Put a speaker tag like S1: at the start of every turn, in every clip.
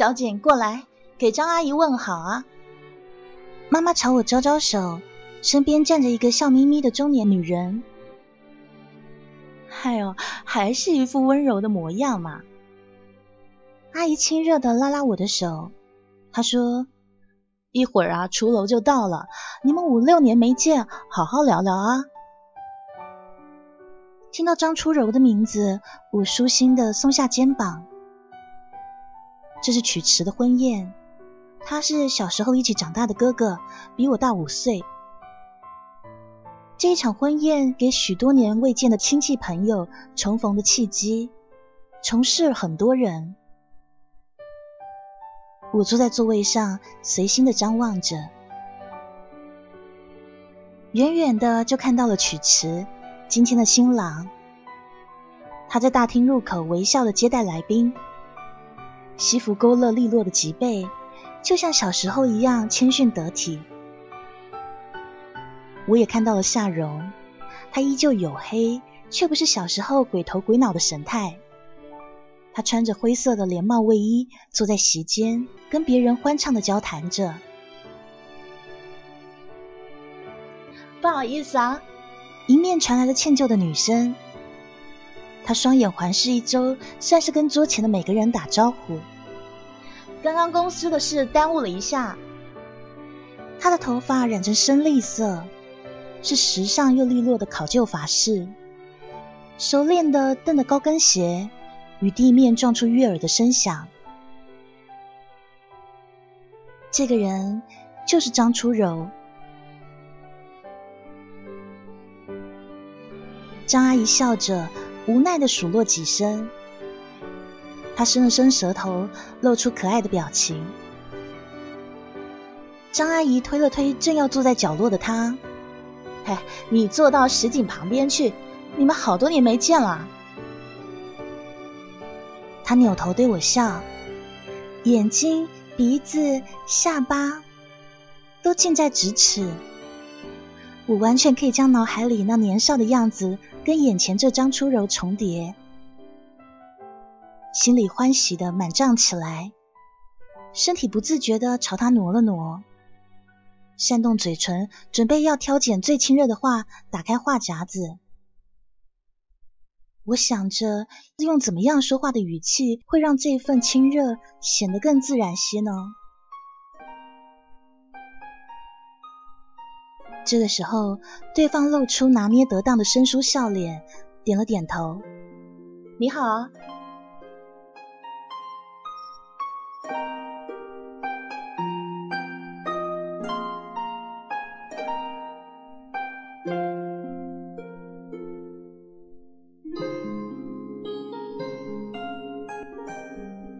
S1: 小简过来，给张阿姨问好啊。妈妈朝我招招手，身边站着一个笑眯眯的中年女人。哎呦，还是一副温柔的模样嘛。阿姨亲热的拉拉我的手，她说：“一会儿啊，厨楼就到了，你们五六年没见，好好聊聊啊。”听到张初柔的名字，我舒心的松下肩膀。这是曲池的婚宴，他是小时候一起长大的哥哥，比我大五岁。这一场婚宴给许多年未见的亲戚朋友重逢的契机，重视很多人。我坐在座位上，随心的张望着，远远的就看到了曲池。今天的新郎，他在大厅入口微笑的接待来宾，西服勾勒利落的脊背，就像小时候一样谦逊得体。我也看到了夏蓉，她依旧黝黑，却不是小时候鬼头鬼脑的神态。她穿着灰色的连帽卫衣，坐在席间，跟别人欢畅的交谈着。不好意思啊。迎面传来了歉疚的女声，他双眼环视一周，算是跟桌前的每个人打招呼。刚刚公司的事耽误了一下。他的头发染成深绿色，是时尚又利落的考究法式，熟练的蹬的高跟鞋与地面撞出悦耳的声响。这个人就是张初柔。张阿姨笑着，无奈的数落几声。他伸了伸舌头，露出可爱的表情。张阿姨推了推正要坐在角落的他：“嘿，你坐到石井旁边去，你们好多年没见了。”他扭头对我笑，眼睛、鼻子、下巴都近在咫尺。我完全可以将脑海里那年少的样子跟眼前这张初柔重叠，心里欢喜的满胀起来，身体不自觉的朝他挪了挪，扇动嘴唇，准备要挑拣最亲热的话，打开话匣子。我想着用怎么样说话的语气，会让这份亲热显得更自然些呢？这个时候，对方露出拿捏得当的生疏笑脸，点了点头：“你好。”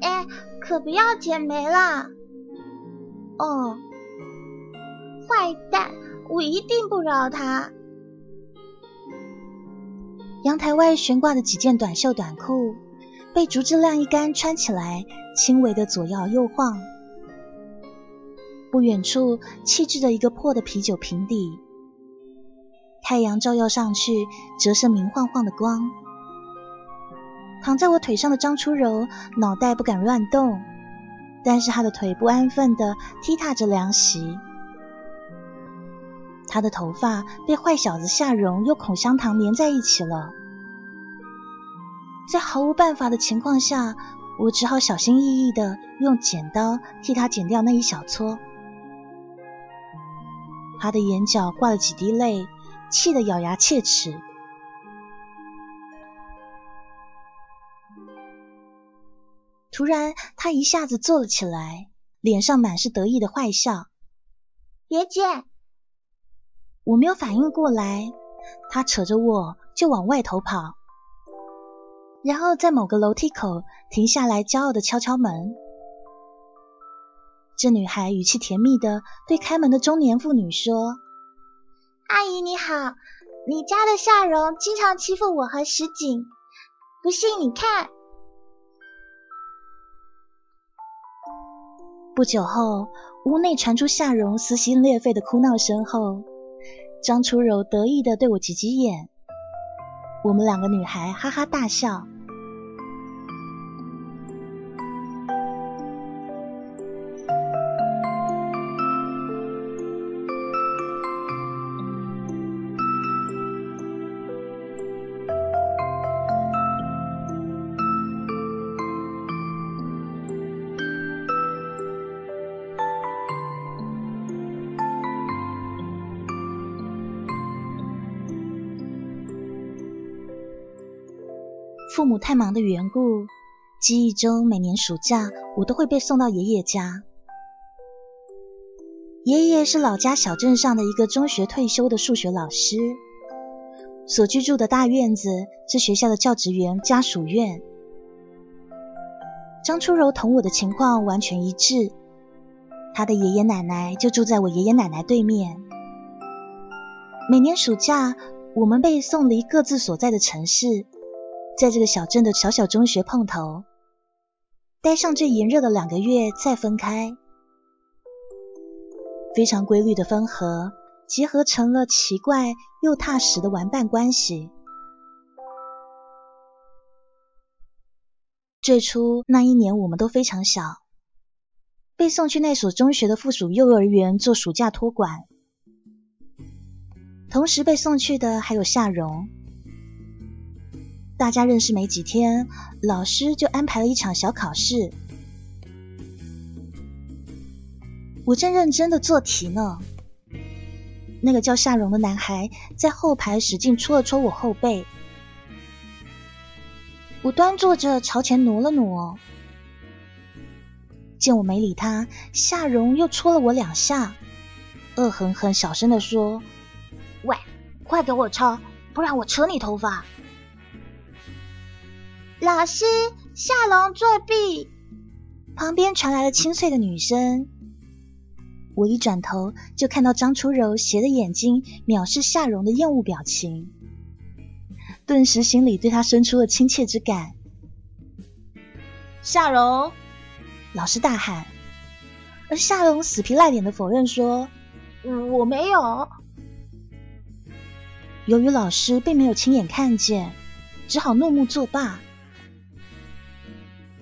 S2: 哎，可不要剪没了！
S1: 哦，
S2: 坏蛋！我一定不饶他。
S1: 阳台外悬挂的几件短袖短裤被竹枝晾衣杆，穿起来轻微的左摇右晃。不远处弃置着一个破的啤酒瓶底，太阳照耀上去，折射明晃晃的光。躺在我腿上的张初柔脑袋不敢乱动，但是她的腿不安分的踢踏着凉席。他的头发被坏小子夏蓉用口香糖粘在一起了，在毫无办法的情况下，我只好小心翼翼的用剪刀替他剪掉那一小撮。他的眼角挂了几滴泪，气得咬牙切齿。突然，他一下子坐了起来，脸上满是得意的坏笑。
S2: 别剪！
S1: 我没有反应过来，他扯着我就往外头跑，然后在某个楼梯口停下来，骄傲的敲敲门。这女孩语气甜蜜的对开门的中年妇女说：“
S2: 阿姨你好，你家的夏蓉经常欺负我和石井，不信你看。”
S1: 不久后，屋内传出夏蓉撕心裂肺的哭闹声后。张楚柔得意的对我挤挤眼，我们两个女孩哈哈大笑。母太忙的缘故，记忆中每年暑假我都会被送到爷爷家。爷爷是老家小镇上的一个中学退休的数学老师，所居住的大院子是学校的教职员家属院。张初柔同我的情况完全一致，他的爷爷奶奶就住在我爷爷奶奶对面。每年暑假，我们被送离各自所在的城市，在这个小镇的小小中学碰头，待上最炎热的两个月，再分开。非常规律的分合，结合成了奇怪又踏实的玩伴关系。最初那一年，我们都非常小，被送去那所中学的附属幼儿园做暑假托管。同时被送去的还有夏蓉。大家认识没几天，老师就安排了一场小考试。我正认真的做题呢，那个叫夏蓉的男孩在后排使劲戳了戳我后背。我端坐着朝前挪了挪，见我没理他，夏蓉又戳了我两下，恶狠狠小声的说。
S2: 喂，快给我抄，不然我扯你头发！老师，夏龙作弊！
S1: 旁边传来了清脆的女声。我一转头就看到张初柔斜着眼睛藐视夏蓉的厌恶表情，顿时心里对她生出了亲切之感。
S3: 夏蓉，
S1: 老师大喊，而夏蓉死皮赖脸的否认说：“
S2: 我没有。”
S1: 由于老师并没有亲眼看见，只好怒目作罢。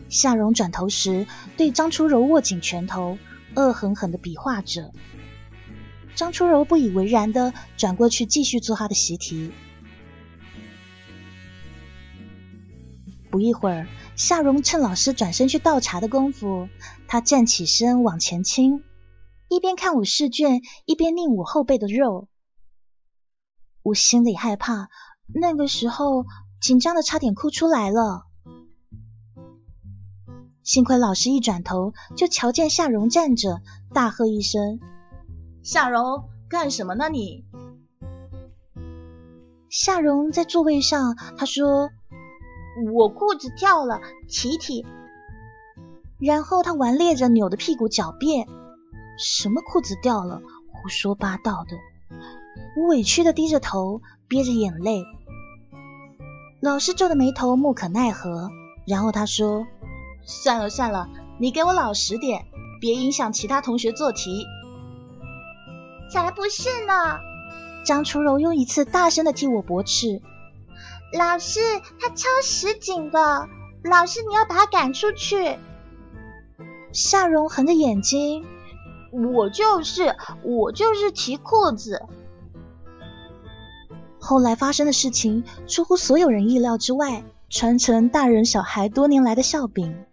S1: 夏蓉转头时，对张初柔握紧拳头，恶狠狠的比划着。张初柔不以为然的转过去，继续做他的习题。不一会儿，夏蓉趁老师转身去倒茶的功夫，他站起身往前倾，一边看我试卷，一边拧我后背的肉。我心里害怕，那个时候紧张的差点哭出来了。幸亏老师一转头就瞧见夏蓉站着，大喝一声：“
S3: 夏蓉，干什么呢你？”
S1: 夏蓉在座位上，她说：“
S2: 我裤子掉了，提提。”
S1: 然后她顽劣着扭的屁股狡辩：“什么裤子掉了？胡说八道的！”我委屈的低着头，憋着眼泪。老师皱着眉头，莫可奈何。然后他说：“
S3: 算了算了，你给我老实点，别影响其他同学做题。”
S2: 才不是呢！
S1: 张初柔又一次大声的替我驳斥：“
S2: 老师，他超实景的，老师你要把他赶出去。”
S1: 夏蓉横着眼睛：“
S2: 我就是，我就是提裤子。”
S1: 后来发生的事情出乎所有人意料之外，传承大人小孩多年来的笑柄。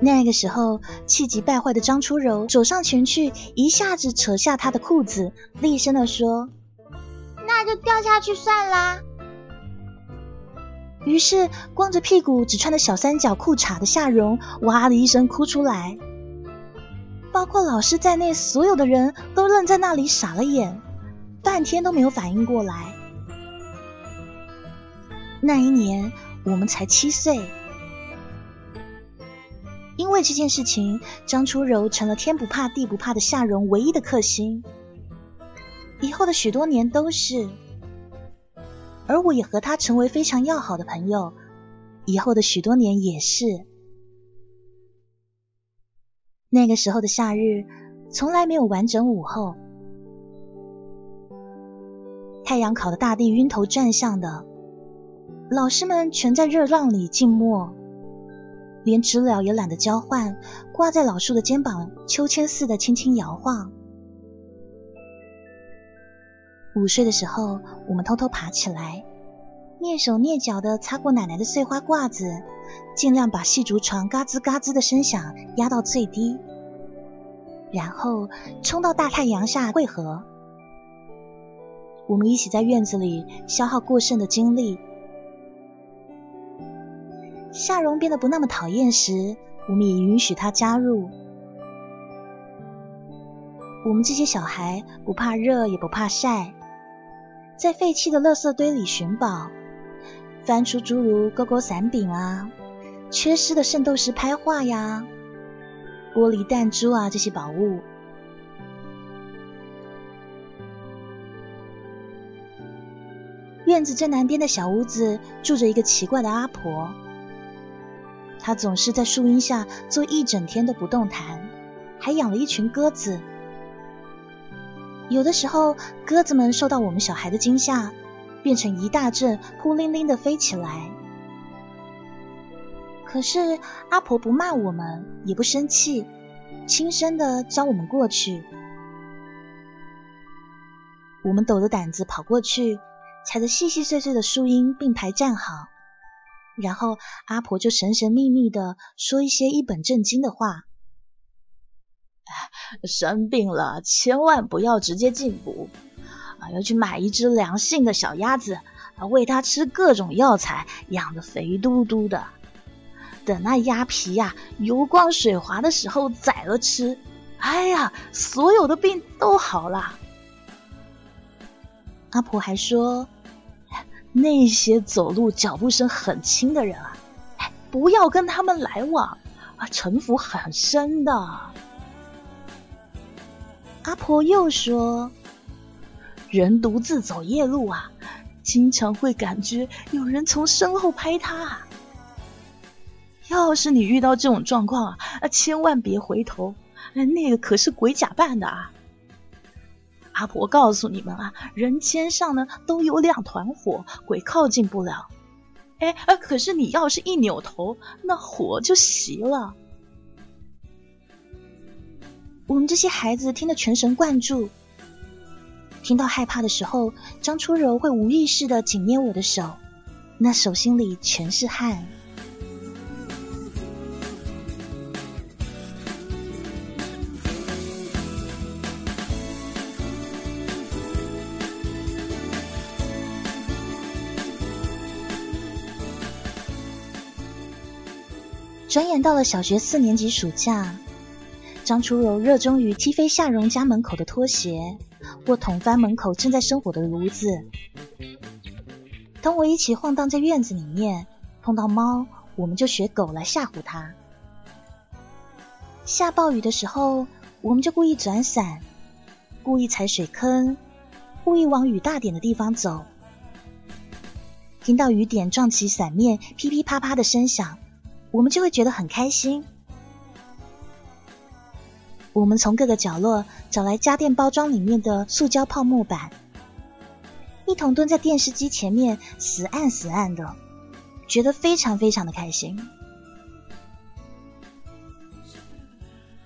S1: 那个时候，气急败坏的张初柔走上前去，一下子扯下他的裤子，厉声的说：“
S2: 那就掉下去算啦。”
S1: 于是，光着屁股只穿着小三角裤衩的夏蓉哇的一声哭出来，包括老师在内，所有的人都愣在那里傻了眼。半天都没有反应过来。那一年我们才七岁，因为这件事情，张初柔成了天不怕地不怕的夏蓉唯一的克星。以后的许多年都是，而我也和他成为非常要好的朋友。以后的许多年也是。那个时候的夏日，从来没有完整午后。太阳烤得大地晕头转向的，老师们全在热浪里静默，连知了也懒得交换，挂在老树的肩膀，秋千似的轻轻摇晃。午睡的时候，我们偷偷爬起来，蹑手蹑脚的擦过奶奶的碎花褂子，尽量把细竹床嘎吱嘎吱的声响压到最低，然后冲到大太阳下汇合。我们一起在院子里消耗过剩的精力，夏蓉变得不那么讨厌时，我们也允许他加入。我们这些小孩不怕热，也不怕晒，在废弃的垃圾堆里寻宝，翻出诸如勾勾伞柄啊、缺失的圣斗士拍画呀、玻璃弹珠啊这些宝物。院子最南边的小屋子住着一个奇怪的阿婆，他总是在树荫下坐一整天都不动弹，还养了一群鸽子。有的时候，鸽子们受到我们小孩的惊吓，变成一大阵扑灵灵的飞起来。可是阿婆不骂我们，也不生气，轻声的教我们过去。我们抖着胆子跑过去，踩着细细碎碎的树荫并排站好，然后阿婆就神神秘秘的说一些一本正经的话。
S3: 生病了，千万不要直接进补啊！要去买一只良性的小鸭子，啊喂它吃各种药材，养得肥嘟嘟的。等那鸭皮呀油光水滑的时候宰了吃，哎呀，所有的病都好了。
S1: 阿婆还说，
S3: 那些走路脚步声很轻的人啊，不要跟他们来往啊，城府很深的。
S1: 阿婆又说：“
S3: 人独自走夜路啊，经常会感觉有人从身后拍他。要是你遇到这种状况啊，千万别回头，那个可是鬼假扮的啊！阿婆告诉你们啊，人间上呢都有两团火，鬼靠近不了。哎哎，可是你要是一扭头，那火就熄了。”
S1: 我们这些孩子听得全神贯注，听到害怕的时候，张初柔会无意识的紧捏我的手，那手心里全是汗。转眼到了小学四年级暑假。张初柔热衷于踢飞夏蓉家门口的拖鞋，或捅翻门口正在生火的炉子。同我一起晃荡在院子里面，碰到猫，我们就学狗来吓唬它。下暴雨的时候，我们就故意转伞，故意踩水坑，故意往雨大点的地方走。听到雨点撞击伞面噼噼啪啪的声响，我们就会觉得很开心。我们从各个角落找来家电包装里面的塑胶泡沫板，一同蹲在电视机前面死按死按的，觉得非常非常的开心。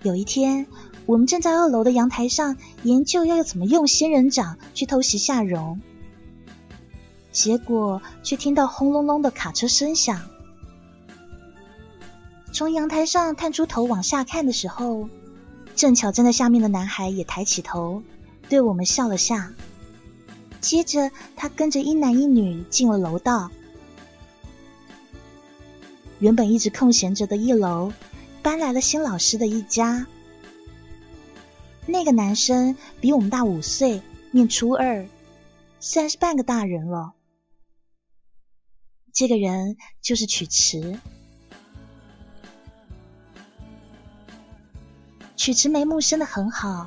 S1: 有一天，我们正在二楼的阳台上研究要怎么用仙人掌去偷袭夏蓉，结果却听到轰隆隆的卡车声响。从阳台上探出头往下看的时候。正巧站在下面的男孩也抬起头，对我们笑了下。接着，他跟着一男一女进了楼道。原本一直空闲着的一楼，搬来了新老师的一家。那个男生比我们大五岁，念初二，算是半个大人了。这个人就是曲池。曲池眉目生的很好，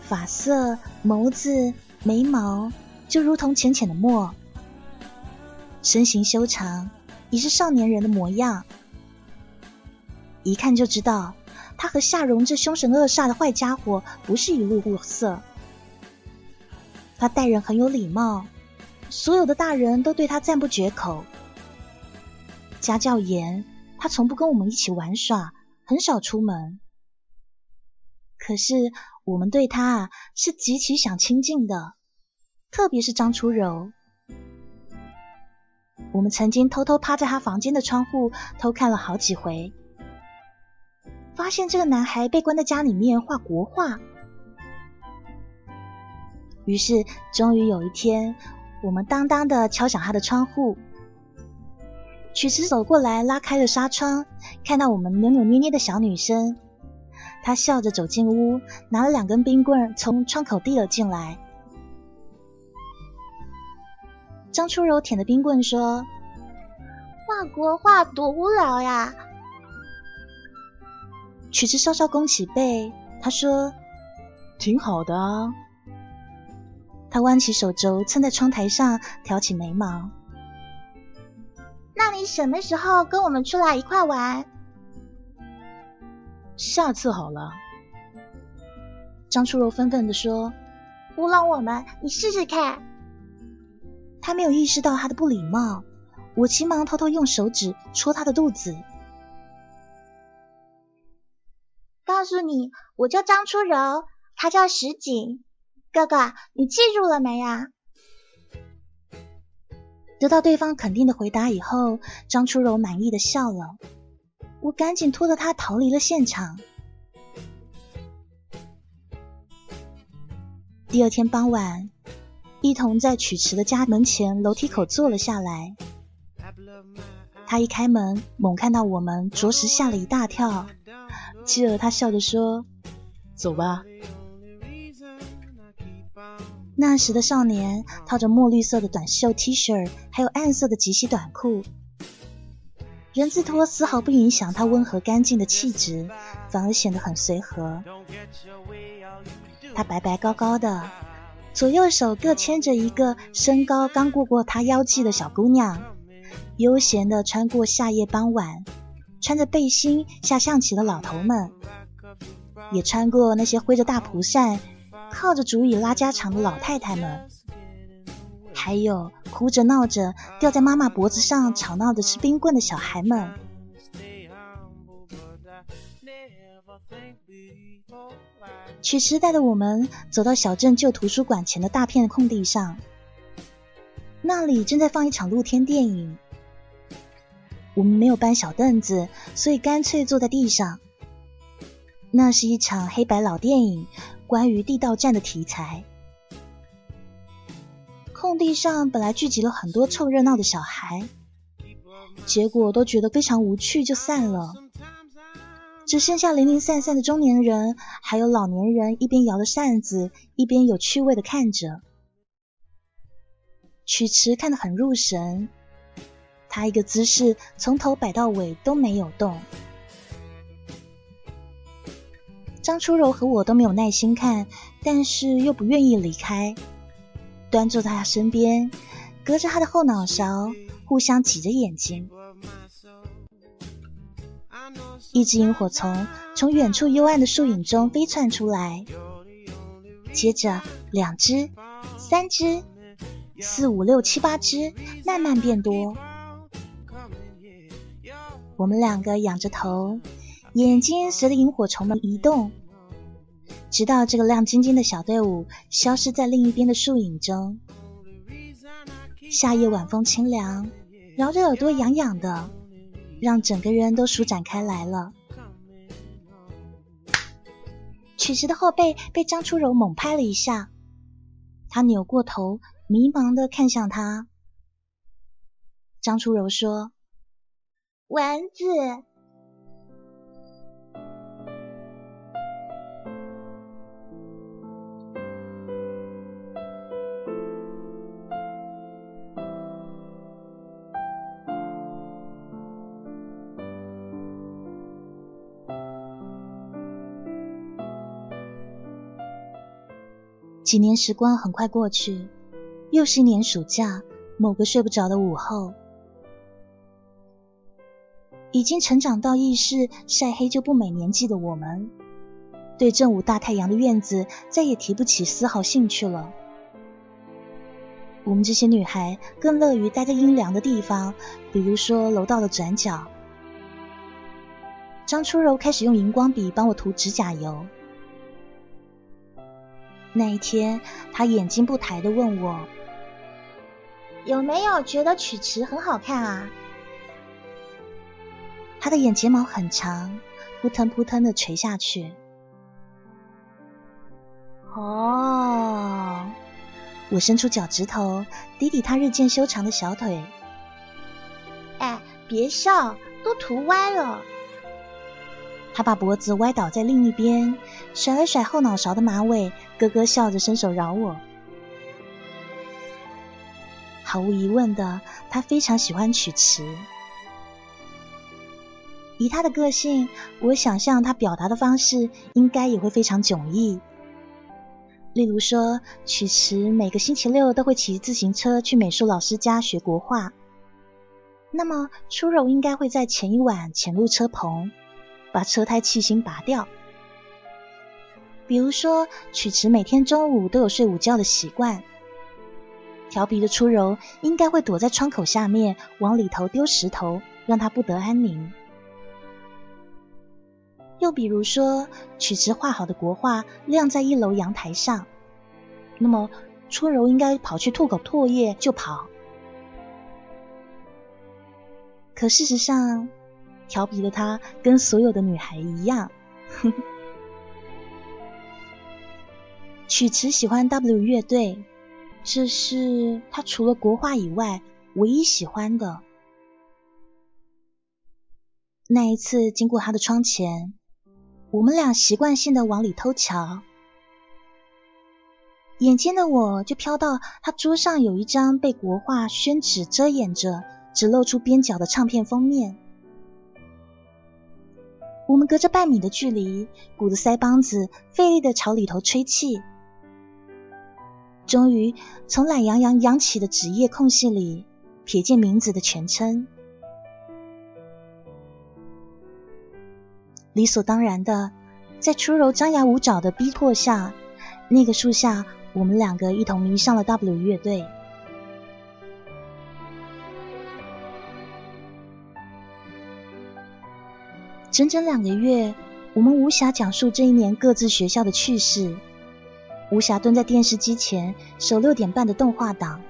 S1: 发色、眸子、眉毛就如同浅浅的墨，身形修长，已是少年人的模样。一看就知道，他和夏蓉这凶神恶煞的坏家伙不是一路货色。他待人很有礼貌，所有的大人都对他赞不绝口。家教严，他从不跟我们一起玩耍，很少出门。可是我们对他啊是极其想亲近的，特别是张初柔。我们曾经偷偷趴在他房间的窗户偷看了好几回，发现这个男孩被关在家里面画国画。于是终于有一天，我们当当的敲响他的窗户，曲池走过来，拉开了纱窗，看到我们扭扭捏捏的小女生，他笑着走进屋，拿了两根冰棍从窗口递了进来。张初柔舔着冰棍说：“
S2: 画国画多无聊呀。”
S1: 曲子稍稍弓起背，他说：“
S3: 挺好的啊。”
S1: 他弯起手肘，蹭在窗台上，挑起眉毛。
S2: 那你什么时候跟我们出来一块玩？
S3: 下次好了。
S1: 张初柔愤愤地说：“
S2: 糊弄我们，你试试看。”
S1: 他没有意识到他的不礼貌，我急忙偷偷用手指戳他的肚子。
S2: 告诉你，我叫张初柔，他叫石井。哥哥，你记住了没呀？
S1: 得到对方肯定的回答以后，张初柔满意的笑了。我赶紧拖着他逃离了现场。第二天傍晚，一同在曲池的家门前楼梯口坐了下来。他一开门，猛看到我们，着实吓了一大跳。继而他笑着说：“
S3: 走吧。”
S1: 那时的少年套着墨绿色的短袖 T 恤，还有暗色的及膝短裤，人字拖丝毫不影响他温和干净的气质，反而显得很随和。他白白高高的，左右手各牵着一个身高刚过过他腰际的小姑娘，悠闲的穿过夏夜傍晚，穿着背心下象棋的老头们，也穿过那些挥着大蒲扇。靠着竹椅拉家常的老太太们，还有哭着闹着吊在妈妈脖子上吵闹着吃冰棍的小孩们。曲池带着我们走到小镇旧图书馆前的大片空地上，那里正在放一场露天电影。我们没有搬小凳子，所以干脆坐在地上。那是一场黑白老电影。关于地道战的题材，空地上本来聚集了很多凑热闹的小孩，结果都觉得非常无趣，就散了。只剩下零零散散的中年人，还有老年人，一边摇着扇子，一边有趣味的看着。曲池看得很入神，他一个姿势从头摆到尾都没有动。张初柔和我都没有耐心看，但是又不愿意离开，端坐在他身边，隔着他的后脑勺，互相挤着眼睛。一只萤火虫从远处幽暗的树影中飞窜出来，接着两只、三只、四五六七八只，慢慢变多。我们两个仰着头。眼睛随着萤火虫们移动，直到这个亮晶晶的小队伍消失在另一边的树影中。夏夜晚风清凉，挠着耳朵痒痒的，让整个人都舒展开来了。曲直的后背被张初柔猛拍了一下，他扭过头，迷茫的看向他。张初柔说：“
S2: 丸子。”
S1: 几年时光很快过去，又是一年暑假。某个睡不着的午后，已经成长到意识晒黑就不美年纪的我们，对正午大太阳的院子再也提不起丝毫兴趣了。我们这些女孩更乐于待在阴凉的地方，比如说楼道的转角。张初柔开始用荧光笔帮我涂指甲油。那一天，他眼睛不抬的问我：“
S2: 有没有觉得曲池很好看啊？”
S1: 他的眼睫毛很长，扑腾扑腾的垂下去。哦，我伸出脚趾头，抵抵他日渐修长的小腿。
S2: 哎，别笑，都涂歪了。
S1: 他把脖子歪倒在另一边，甩了甩后脑勺的马尾，咯咯笑着伸手饶我。毫无疑问的，他非常喜欢曲池。以他的个性，我想象他表达的方式应该也会非常迥异。例如说，曲池每个星期六都会骑自行车去美术老师家学国画，那么初柔应该会在前一晚潜入车棚，把车胎气芯拔掉。比如说，曲池每天中午都有睡午觉的习惯，调皮的初柔应该会躲在窗口下面往里头丢石头，让他不得安宁。又比如说，曲池画好的国画晾在一楼阳台上，那么初柔应该跑去吐口唾液就跑。可事实上，调皮的他跟所有的女孩一样，曲池喜欢 W 乐队，这是他除了国画以外唯一喜欢的。那一次经过他的窗前。我们俩习惯性的往里偷瞧，眼尖的我就飘到他桌上有一张被国画宣纸遮掩着、只露出边角的唱片封面。我们隔着半米的距离，鼓着腮帮子，费力的朝里头吹气，终于从懒洋洋扬起的纸页空隙里瞥见名字的全称。理所当然的，在初柔张牙舞爪的逼迫下，那个树下，我们两个一同迷上了 W 乐队。整整两个月，我们无暇讲述这一年各自学校的趣事，无暇蹲在电视机前守六点半的动画档，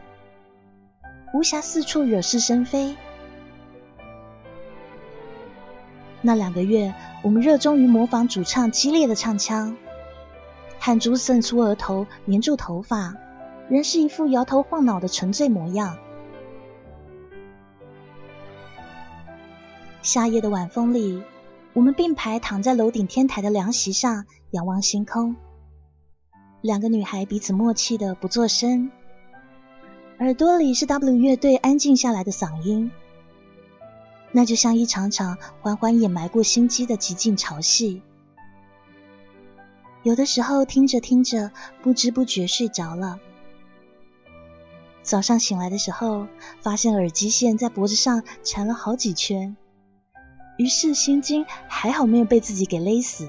S1: 无暇四处惹是生非。那两个月，我们热衷于模仿主唱激烈的唱腔，汗珠渗出额头，粘住头发，仍是一副摇头晃脑的沉醉模样。夏夜的晚风里，我们并排躺在楼顶天台的凉席上，仰望星空。两个女孩彼此默契的不作声，耳朵里是 W 乐队安静下来的嗓音。那就像一场场缓缓掩埋过心机的极尽潮戏，有的时候听着听着，不知不觉睡着了。早上醒来的时候，发现耳机线在脖子上缠了好几圈，于是心惊，还好没有被自己给勒死。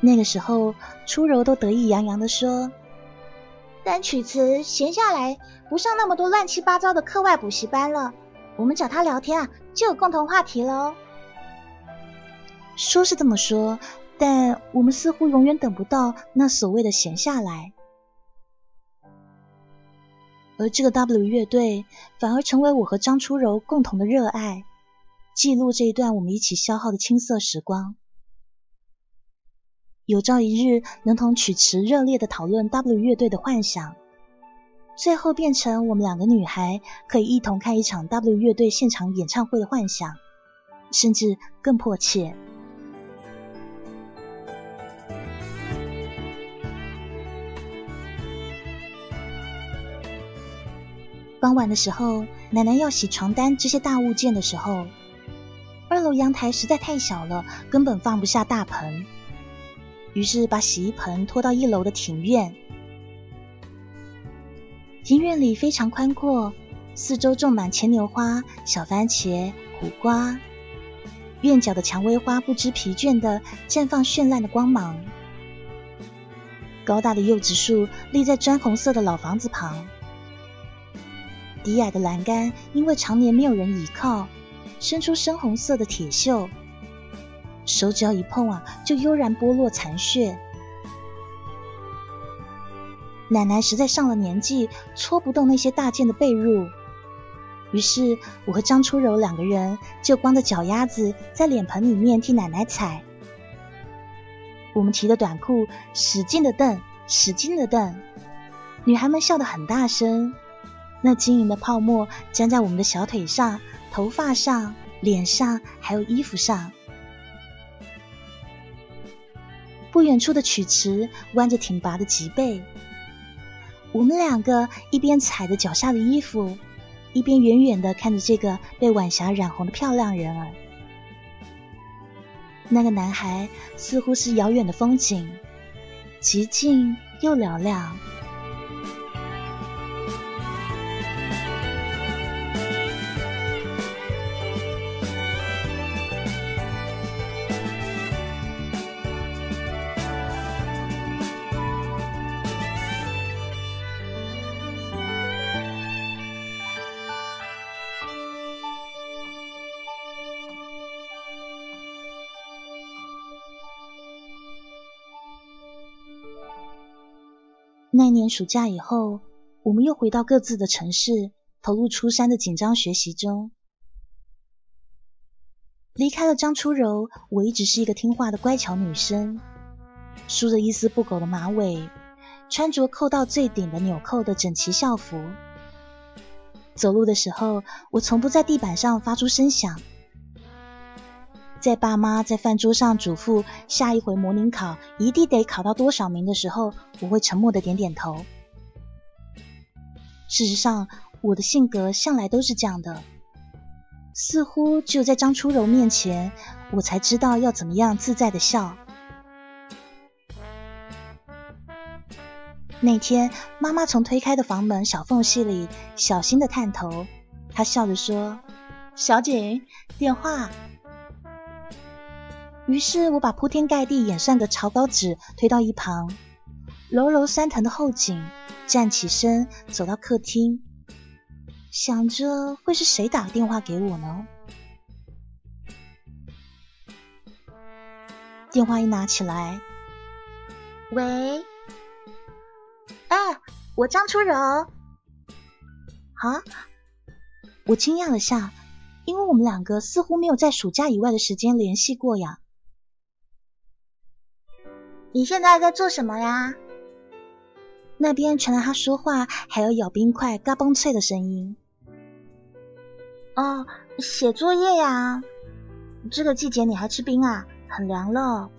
S1: 那个时候，初柔都得意洋洋的说。
S2: 但曲慈闲下来不上那么多乱七八糟的课外补习班了，我们找他聊天啊，就有共同话题了哦。
S1: 说是这么说，但我们似乎永远等不到那所谓的闲下来。而这个 W 乐队反而成为我和张初柔共同的热爱，记录这一段我们一起消耗的青涩时光。有朝一日能同曲池热烈的讨论 W 乐队的幻想，最后变成我们两个女孩可以一同看一场 W 乐队现场演唱会的幻想，甚至更迫切。傍晚的时候，奶奶要洗床单这些大物件的时候，二楼阳台实在太小了，根本放不下大盆。于是把洗衣盆拖到一楼的庭院。庭院里非常宽阔，四周种满牵牛花、小番茄、苦瓜。院角的蔷薇花不知疲倦的绽放绚烂的光芒。高大的柚子树立在砖红色的老房子旁。低矮的栏杆因为常年没有人倚靠，伸出深红色的铁锈。手只要一碰啊，就悠然剥落残屑。奶奶实在上了年纪，搓不动那些大件的被褥，于是我和张初柔两个人就光着脚丫子在脸盆里面替奶奶踩。我们提着短裤，使劲的蹬，使劲的蹬，女孩们笑得很大声，那晶莹的泡沫粘在我们的小腿上、头发上、脸上，还有衣服上。不远处的曲池弯着挺拔的脊背，我们两个一边踩着脚下的衣服，一边远远的看着这个被晚霞染红的漂亮人儿。那个男孩似乎是遥远的风景，极近又嘹亮。那年暑假以后，我们又回到各自的城市，投入初三的紧张学习中。离开了张初柔，我一直是一个听话的乖巧女生，梳着一丝不苟的马尾，穿着扣到最顶的纽扣的整齐校服。走路的时候，我从不在地板上发出声响。在爸妈在饭桌上嘱咐下一回模拟考一定得考到多少名的时候，我会沉默的点点头。事实上，我的性格向来都是这样的，似乎只有在张初柔面前，我才知道要怎么样自在的笑。那天，妈妈从推开的房门小缝隙里小心的探头，她笑着说：“小景，电话。”于是我把铺天盖地演算的草稿纸推到一旁，揉揉三藤的后颈，站起身走到客厅，想着会是谁打电话给我呢？电话一拿起来，
S2: 喂，哎，我张初柔。啊？
S1: 我惊讶了下，因为我们两个似乎没有在暑假以外的时间联系过呀。
S2: 你现在在做什么呀？
S1: 那边传来他说话还有咬冰块嘎嘣脆的声音。
S2: 哦，写作业呀。这个季节你还吃冰啊？很凉了。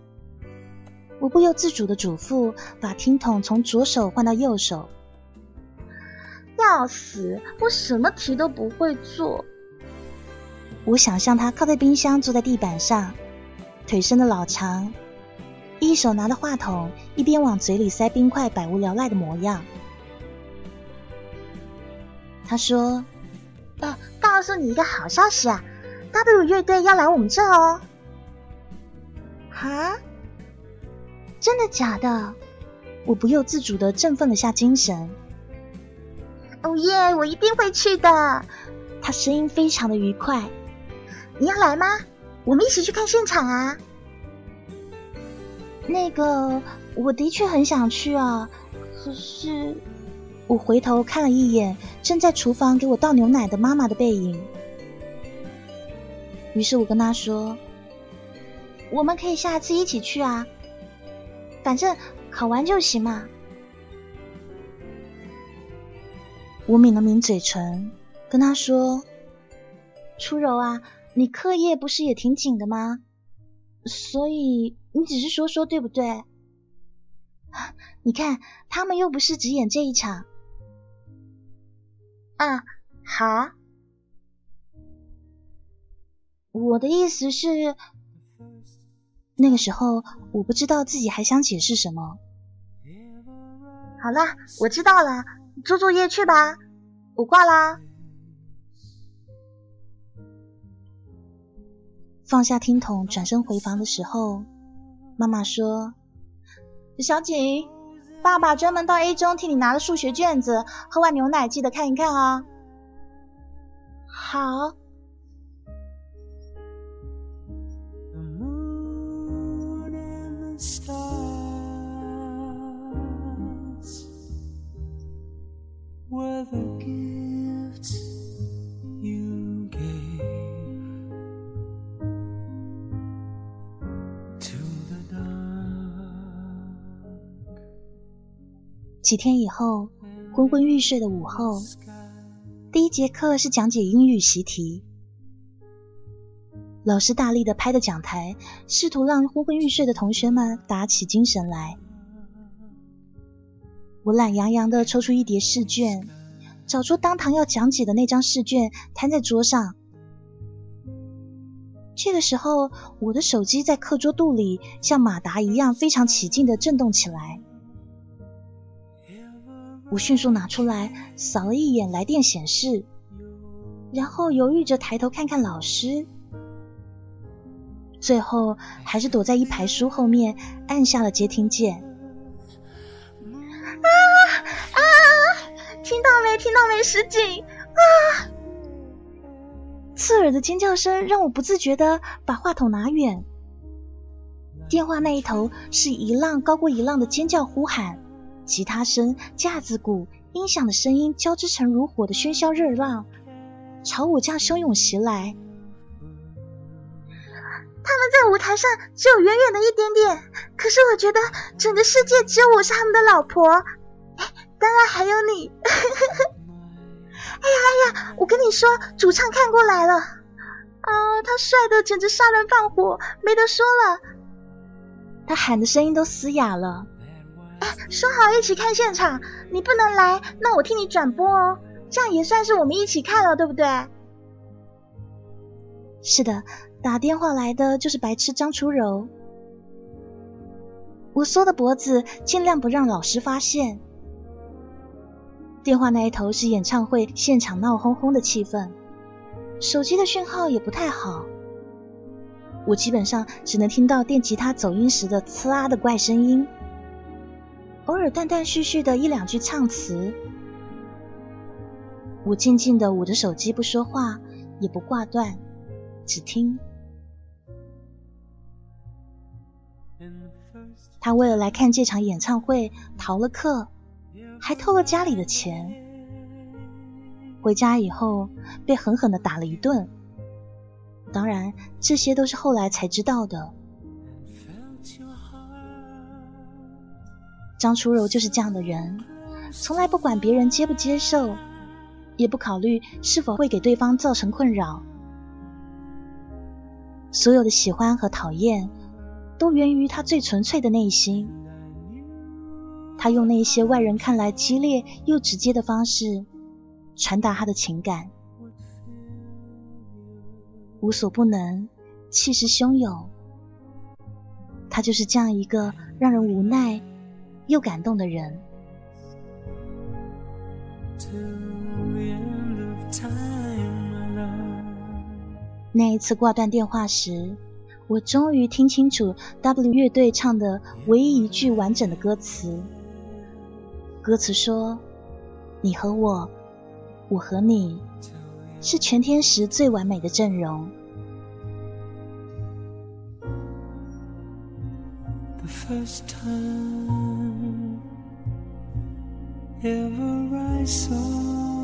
S1: 我不由自主的嘱咐，把听筒从左手换到右手。
S2: 要死，我什么题都不会做。
S1: 我想象他靠在冰箱，坐在地板上，腿伸的老长。一手拿着话筒，一边往嘴里塞冰块，百无聊赖的模样。他说：“
S2: 哎，告诉你一个好消息啊，W 乐队要来我们这哦。”
S1: 哈？真的假的？我不由自主的振奋了下精神。
S2: 哦耶！我一定会去的。
S1: 他声音非常的愉快。
S2: 你要来吗？我们一起去看现场啊！
S1: 那个，我的确很想去啊，可是我回头看了一眼正在厨房给我倒牛奶的妈妈的背影，于是我跟他说：“我们可以下次一起去啊，反正考完就行嘛。”我抿了抿嘴唇，跟他说：“初柔啊，你课业不是也挺紧的吗？所以。”你只是说说对不对？你看他们又不是只演这一场。
S2: 啊，好。
S1: 我的意思是，那个时候我不知道自己还想解释什么。
S2: 好了，我知道了，做作业去吧，我挂啦。
S1: 放下听筒，转身回房的时候。妈妈说：“小景，爸爸专门到 A 中替你拿了数学卷子，喝完牛奶记得看一看啊。”
S2: 好。
S1: 几天以后，昏昏欲睡的午后，第一节课是讲解英语习题，老师大力的拍着讲台，试图让昏昏欲睡的同学们打起精神来。我懒洋洋的抽出一叠试卷，找出当堂要讲解的那张试卷，摊在桌上。这个时候，我的手机在课桌肚里像马达一样非常起劲的震动起来。我迅速拿出来扫了一眼来电显示，然后犹豫着抬头看看老师，最后还是躲在一排书后面按下了接听键。
S2: 啊啊！听到没？听到没？石井啊！
S1: 刺耳的尖叫声让我不自觉的把话筒拿远。电话那一头是一浪高过一浪的尖叫呼喊，吉他声、架子鼓、音响的声音交织成如火的喧嚣热浪，朝我这样汹涌袭来。
S2: 他们在舞台上只有远远的一点点，可是我觉得整个世界只有我是他们的老婆，当然还有你。哎呀哎呀！我跟你说，主唱看过来了，啊，他帅的简直杀人放火，没得说了。
S1: 他喊的声音都嘶哑了。
S2: 哎，说好一起看现场，你不能来，那我替你转播哦，这样也算是我们一起看了，对不对？
S1: 是的，打电话来的就是白痴张初柔。我缩的脖子，尽量不让老师发现。电话那一头是演唱会现场闹哄哄的气氛，手机的讯号也不太好，我基本上只能听到电吉他走音时的呲啦的怪声音，偶尔断断续续的一两句唱词。我静静的捂着手机不说话，也不挂断，只听。他为了来看这场演唱会逃了课。还偷了家里的钱，回家以后被狠狠的打了一顿。当然，这些都是后来才知道的。张初柔就是这样的人，从来不管别人接不接受，也不考虑是否会给对方造成困扰。所有的喜欢和讨厌，都源于他最纯粹的内心。他用那些外人看来激烈又直接的方式传达他的情感，无所不能，气势汹涌。他就是这样一个让人无奈又感动的人。那一次挂断电话时，我终于听清楚 W 乐队唱的唯一一句完整的歌词。歌词说：“你和我，我和你，是全天时最完美的阵容。” ever I saw.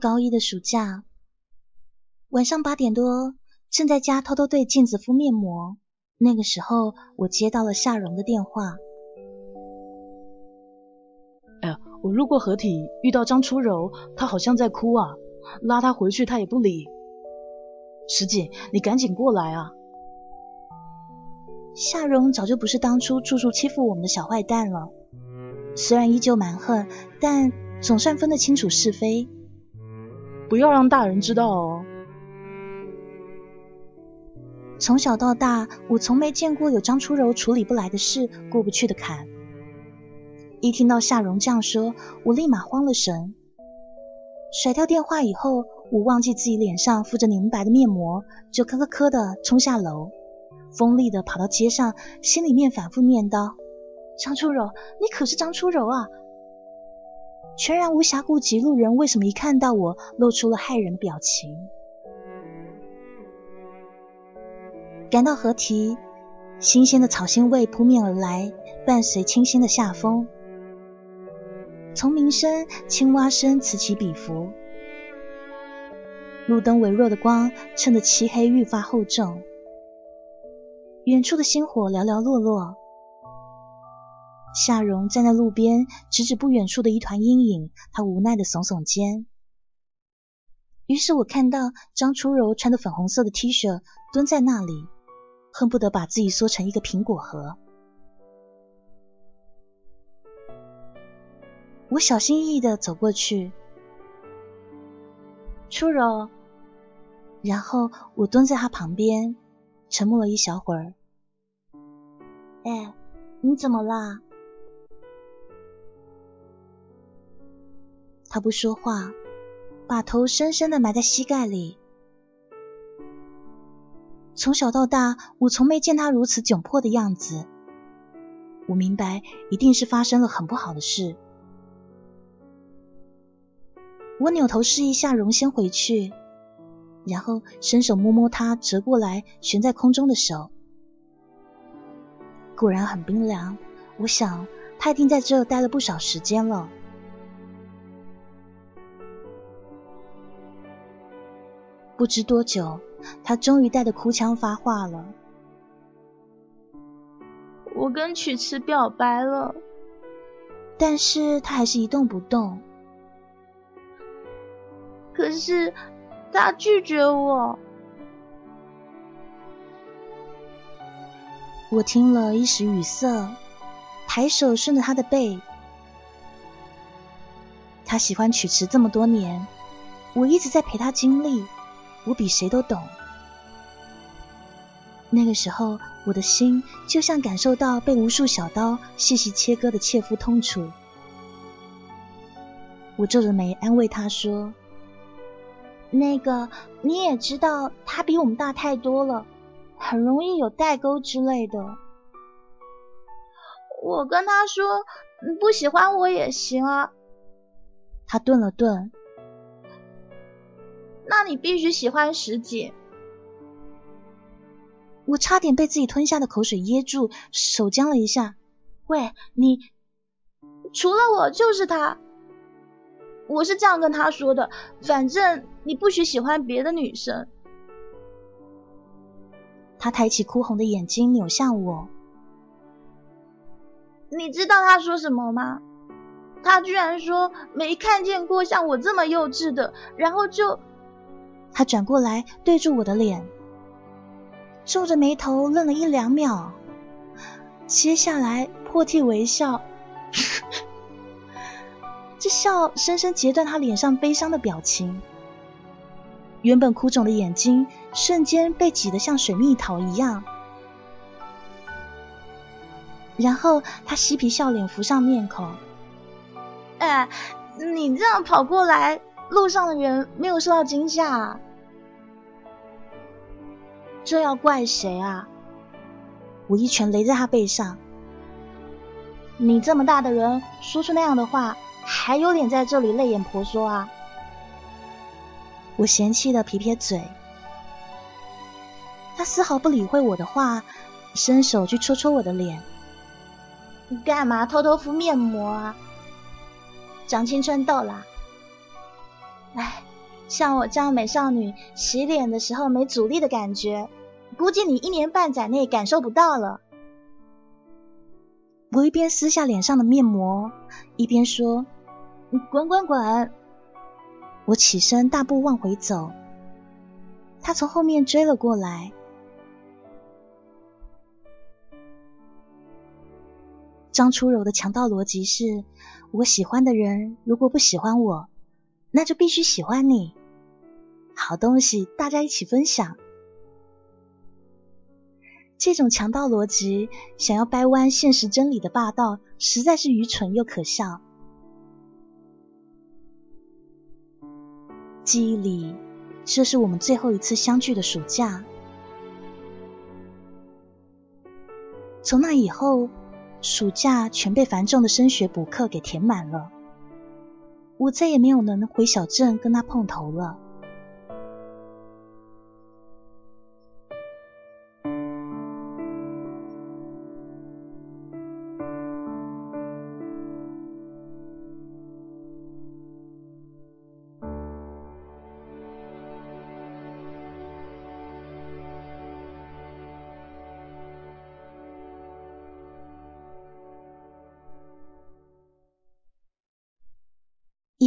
S1: 高一的暑假，晚上八点多，正在家偷偷对镜子敷面膜。那个时候，我接到了夏蓉的电话。
S3: 哎呀，我路过合体，遇到张初柔，她好像在哭啊，拉她回去，她也不理。石井，你赶紧过来啊！
S1: 夏蓉早就不是当初处处欺负我们的小坏蛋了，虽然依旧蛮横，但总算分得清楚是非。
S3: 不要让大人知道哦。
S1: 从小到大，我从没见过有张初柔处理不来的事、过不去的坎。一听到夏蓉这样说，我立马慌了神。甩掉电话以后，我忘记自己脸上敷着凝白的面膜，就咯咯咯的冲下楼，锋利的跑到街上，心里面反复念叨：“张初柔，你可是张初柔啊！”全然无暇顾及路人为什么一看到我露出了骇人的表情。赶到河堤，新鲜的草腥味扑面而来，伴随清新的夏风。虫鸣声、青蛙声此起彼伏，路灯微弱的光衬得漆黑愈发厚重。远处的星火寥寥落落，夏蓉站在路边，指指不远处的一团阴影，她无奈的耸耸肩。于是我看到张初柔穿着粉红色的 T 恤蹲在那里，恨不得把自己缩成一个苹果核。我小心翼翼的走过去，初柔，然后我蹲在他旁边，沉默了一小会儿。哎，你怎么啦？他不说话，把头深深的埋在膝盖里。从小到大，我从没见他如此窘迫的样子。我明白，一定是发生了很不好的事。我扭头示意夏蓉先回去，然后伸手摸摸他折过来悬在空中的手，果然很冰凉。我想他一定在这待了不少时间了。不知多久，他终于带着哭腔发话了：“
S3: 我跟曲池表白了，
S1: 但是他还是一动不动。”
S3: 可是他拒绝我，
S1: 我听了一时语塞，抬手顺着他的背。他喜欢曲池这么多年，我一直在陪他经历，我比谁都懂。那个时候，我的心就像感受到被无数小刀细细切割的切肤痛楚。我皱着眉安慰他说。那个你也知道，他比我们大太多了，很容易有代沟之类的。
S3: 我跟他说，不喜欢我也行啊。
S1: 他顿了顿，
S3: 那你必须喜欢石姐。
S1: 我差点被自己吞下的口水噎住，手僵了一下。喂，你
S3: 除了我就是他。我是这样跟他说的，反正你不许喜欢别的女生。
S1: 他抬起哭红的眼睛扭向我，
S3: 你知道他说什么吗？他居然说没看见过像我这么幼稚的，然后就
S1: 他转过来对住我的脸，皱着眉头愣了一两秒，接下来破涕为笑。这笑深深截断他脸上悲伤的表情，原本哭肿的眼睛瞬间被挤得像水蜜桃一样，然后他嬉皮笑脸浮上面孔。
S3: 哎，你这样跑过来，路上的人没有受到惊吓，
S1: 这要怪谁啊？我一拳擂在他背上，
S3: 你这么大的人，说出那样的话。还有脸在这里泪眼婆娑啊！
S1: 我嫌弃的撇撇嘴，他丝毫不理会我的话，伸手去戳戳我的脸。
S3: 你干嘛偷偷敷面膜啊？长青春痘啦！哎，像我这样美少女洗脸的时候没阻力的感觉，估计你一年半载内感受不到了。
S1: 我一边撕下脸上的面膜，一边说。
S3: 滚滚滚！
S1: 我起身大步往回走，他从后面追了过来。张初柔的强盗逻辑是：我喜欢的人如果不喜欢我，那就必须喜欢你。好东西大家一起分享。这种强盗逻辑想要掰弯现实真理的霸道，实在是愚蠢又可笑。记忆里，这是我们最后一次相聚的暑假。从那以后，暑假全被繁重的升学补课给填满了。我再也没有能回小镇跟他碰头了。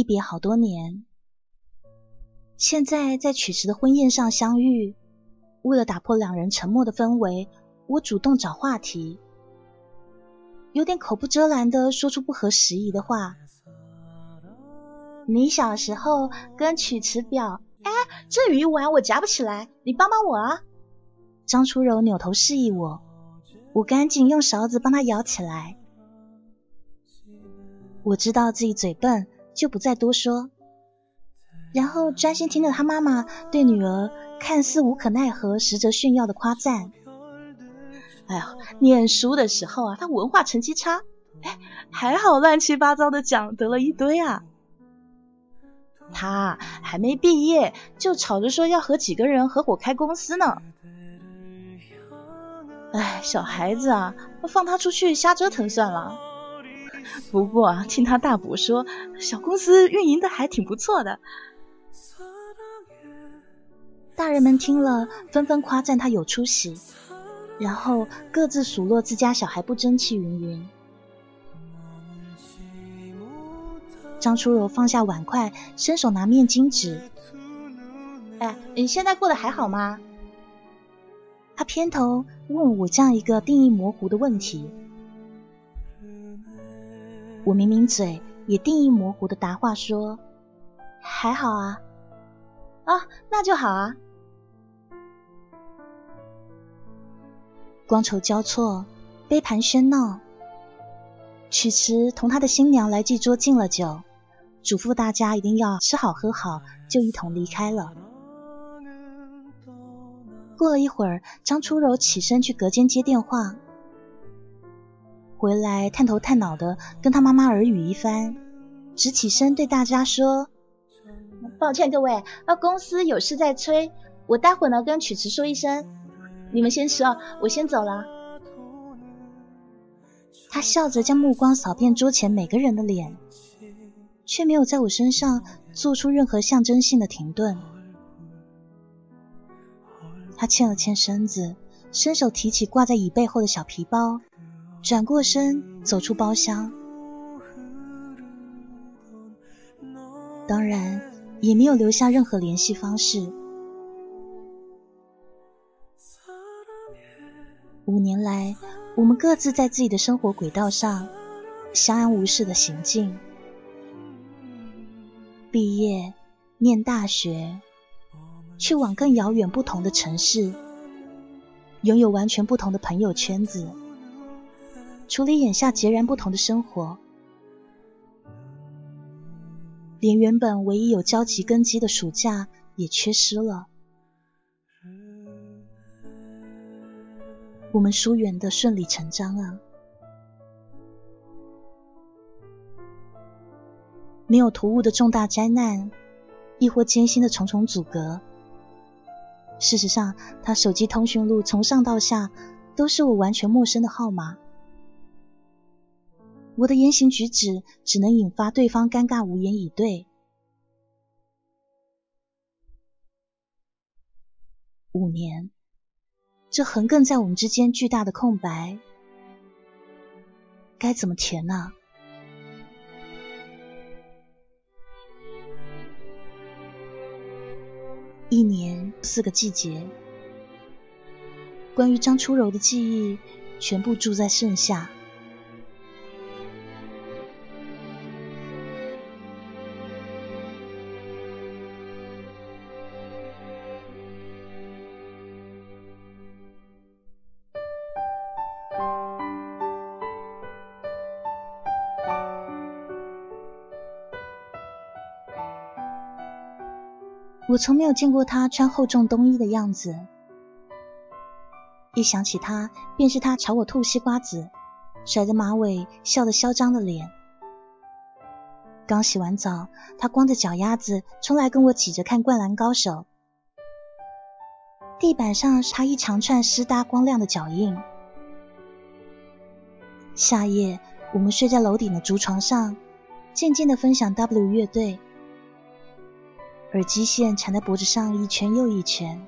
S1: 别好多年，现在在曲池的婚宴上相遇。为了打破两人沉默的氛围，我主动找话题，有点口不遮拦的说出不合时宜的话。你小时候跟曲池表，哎，这鱼丸我夹不起来，你帮帮我啊！张初柔扭头示意我，我赶紧用勺子帮他舀起来。我知道自己嘴笨。就不再多说，然后专心听着他妈妈对女儿看似无可奈何，实则炫耀的夸赞。哎呀，念书的时候啊，他文化成绩差，哎，还好乱七八糟的奖得了一堆啊。他还没毕业，就吵着说要和几个人合伙开公司呢。哎，小孩子啊，放他出去瞎折腾算了。不过听他大伯说，小公司运营的还挺不错的。大人们听了，纷纷夸赞他有出息，然后各自数落自家小孩不争气，云云。张初柔放下碗筷，伸手拿面巾纸。哎，你现在过得还好吗？他偏头问我这样一个定义模糊的问题。我抿抿嘴，也定义模糊的答话说：“还好啊，啊，那就好啊。”光筹交错，杯盘喧闹。曲池同他的新娘来祭桌敬了酒，嘱咐大家一定要吃好喝好，就一同离开了。过了一会儿，张初柔起身去隔间接电话。回来探头探脑的跟他妈妈耳语一番，直起身对大家说：“抱歉各位，啊公司有事在催，我待会呢跟曲池说一声，你们先吃哦，我先走了。”他笑着将目光扫遍桌前每个人的脸，却没有在我身上做出任何象征性的停顿。他欠了欠身子，伸手提起挂在椅背后的小皮包。转过身，走出包厢，当然也没有留下任何联系方式。五年来，我们各自在自己的生活轨道上相安无事的行进。毕业，念大学，去往更遥远不同的城市，拥有完全不同的朋友圈子。处理眼下截然不同的生活，连原本唯一有交集根基的暑假也缺失了。我们疏远的顺理成章啊，没有突兀的重大灾难，亦或艰辛的重重阻隔。事实上，他手机通讯录从上到下都是我完全陌生的号码。我的言行举止只能引发对方尴尬，无言以对。五年，这横亘在我们之间巨大的空白，该怎么填呢？一年四个季节，关于张初柔的记忆，全部住在盛夏。我从没有见过他穿厚重冬衣的样子，一想起他，便是他朝我吐西瓜子，甩着马尾，笑得嚣张的脸。刚洗完澡，他光着脚丫子冲来跟我挤着看《灌篮高手》。地板上是他一长串湿哒光亮的脚印。夏夜，我们睡在楼顶的竹床上，静静的分享 W 乐队，耳机线缠在脖子上一圈又一圈。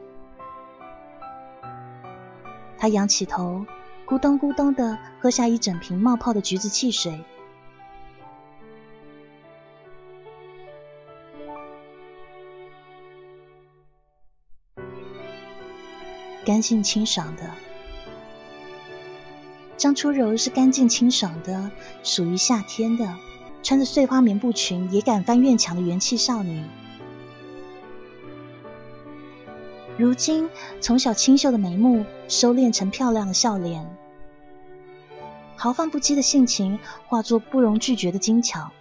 S1: 他仰起头，咕咚咕咚的喝下一整瓶冒泡的橘子汽水。干净清爽的，张初柔是干净清爽的，属于夏天的，穿着碎花棉布裙也敢翻院墙的元气少女。如今，从小清秀的眉目收敛成漂亮的笑脸，豪放不羁的性情化作不容拒绝的精巧。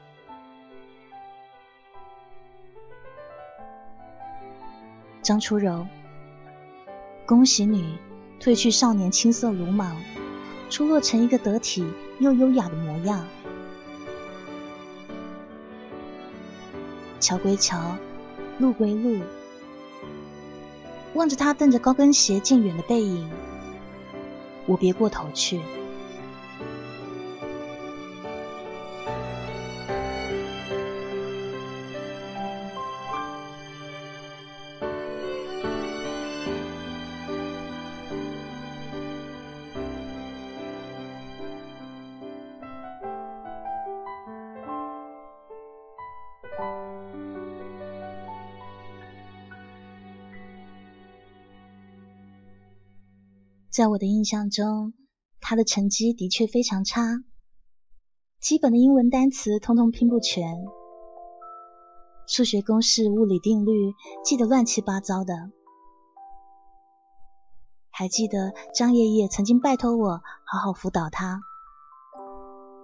S1: 张初柔。恭喜你褪去少年青涩鲁莽，出落成一个得体又优雅的模样。桥归桥，路归路，望着他蹬着高跟鞋渐远的背影，我别过头去。在我的印象中，他的成绩的确非常差，基本的英文单词通通拼不全，数学公式、物理定律记得乱七八糟的。还记得张爷爷曾经拜托我好好辅导他，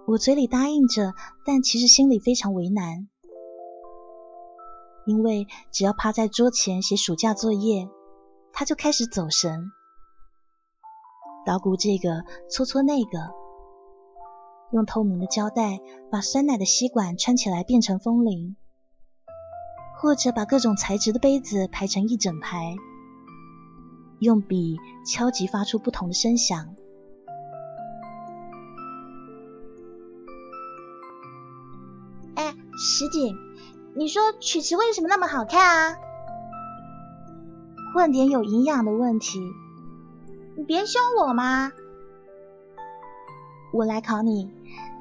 S1: 我嘴里答应着，但其实心里非常为难，因为只要趴在桌前写暑假作业，他就开始走神。捣鼓这个，搓搓那个，用透明的胶带把酸奶的吸管穿起来变成风铃，或者把各种材质的杯子排成一整排，用笔敲击发出不同的声响。
S2: 哎，石井，你说曲奇为什么那么好看啊？
S1: 问点有营养的问题。
S2: 你别凶我嘛！
S1: 我来考你，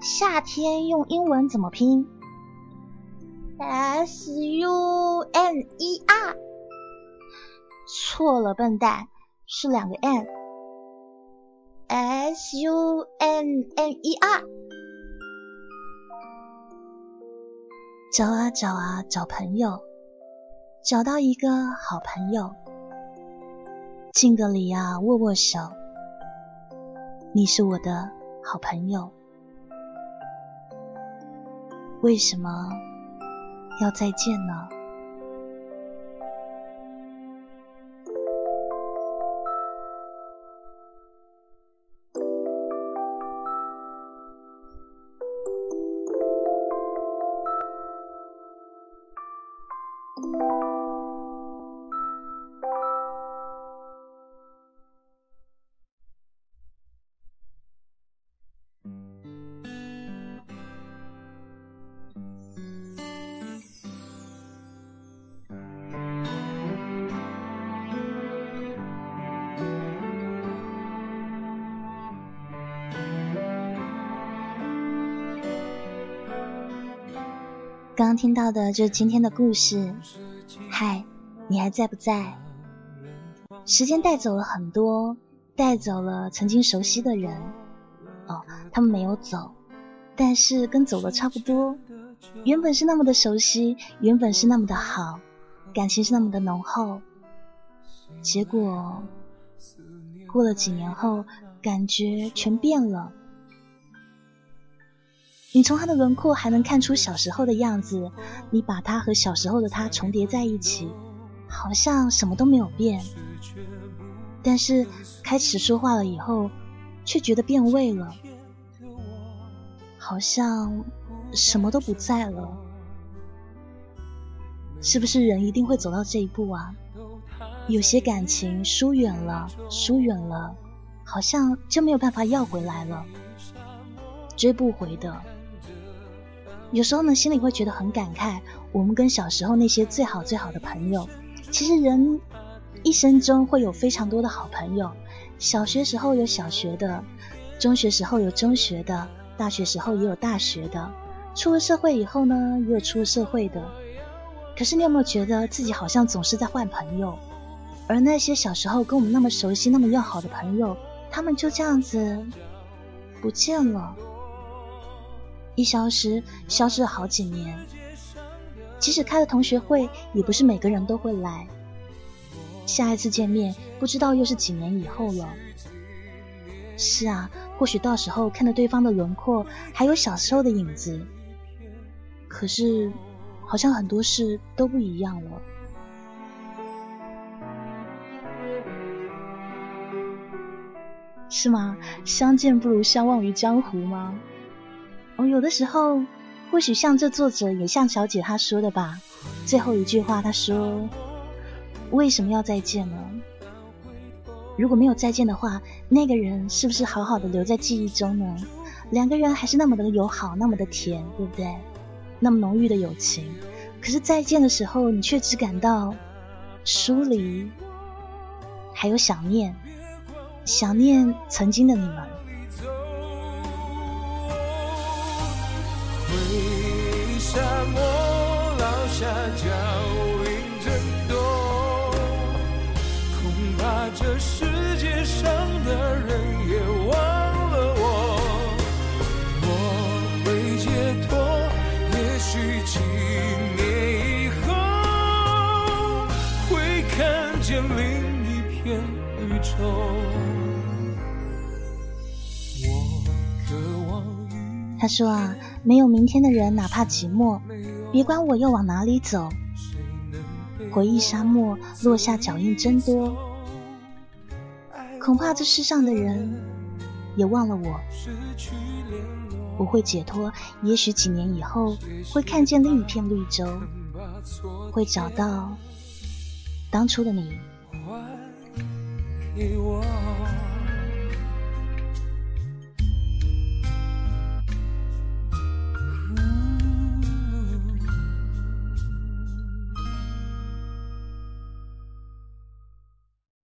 S1: 夏天用英文怎么拼
S2: ？S U N E R。
S1: 错了，笨蛋，是两个 N。
S2: S U N N E R。
S1: 找啊找啊找朋友，找到一个好朋友。敬个礼啊，握握手。你是我的好朋友，为什么要再见呢？听到的就是今天的故事。嗨，你还在不在？时间带走了很多，带走了曾经熟悉的人。哦，他们没有走，但是跟走了差不多。原本是那么的熟悉，原本是那么的好，感情是那么的浓厚。结果过了几年后，感觉全变了。你从他的轮廓还能看出小时候的样子，你把他和小时候的他重叠在一起，好像什么都没有变。但是开始说话了以后，却觉得变味了，好像什么都不在了。是不是人一定会走到这一步啊？有些感情疏远了，疏远了，好像就没有办法要回来了，追不回的。有时候呢，心里会觉得很感慨，我们跟小时候那些最好最好的朋友，其实人一生中会有非常多的好朋友。小学时候有小学的，中学时候有中学的，大学时候也有大学的，出了社会以后呢，也有出了社会的。可是你有没有觉得自己好像总是在换朋友？而那些小时候跟我们那么熟悉、那么要好的朋友，他们就这样子不见了，一消失，消失了好几年。即使开了同学会，也不是每个人都会来。下一次见面，不知道又是几年以后了。是啊，或许到时候看到对方的轮廓，还有小时候的影子。可是，好像很多事都不一样了。是吗？相见不如相忘于江湖吗？有的时候，或许像这作者，也像小姐她说的吧。最后一句话，她说：“为什么要再见呢？如果没有再见的话，那个人是不是好好的留在记忆中呢？两个人还是那么的友好，那么的甜，对不对？那么浓郁的友情。可是再见的时候，你却只感到疏离，还有想念。”想念曾经的你们。
S4: 沙漠落下脚印震动，恐怕这世界上的人也忘了我。我会解脱，也许几年以后会看见另一片宇宙。
S1: 他说啊，没有明天的人，哪怕寂寞，别管我要往哪里走。回忆沙漠落下脚印真多，恐怕这世上的人也忘了我。我会解脱，也许几年以后会看见另一片绿洲，会找到当初的你。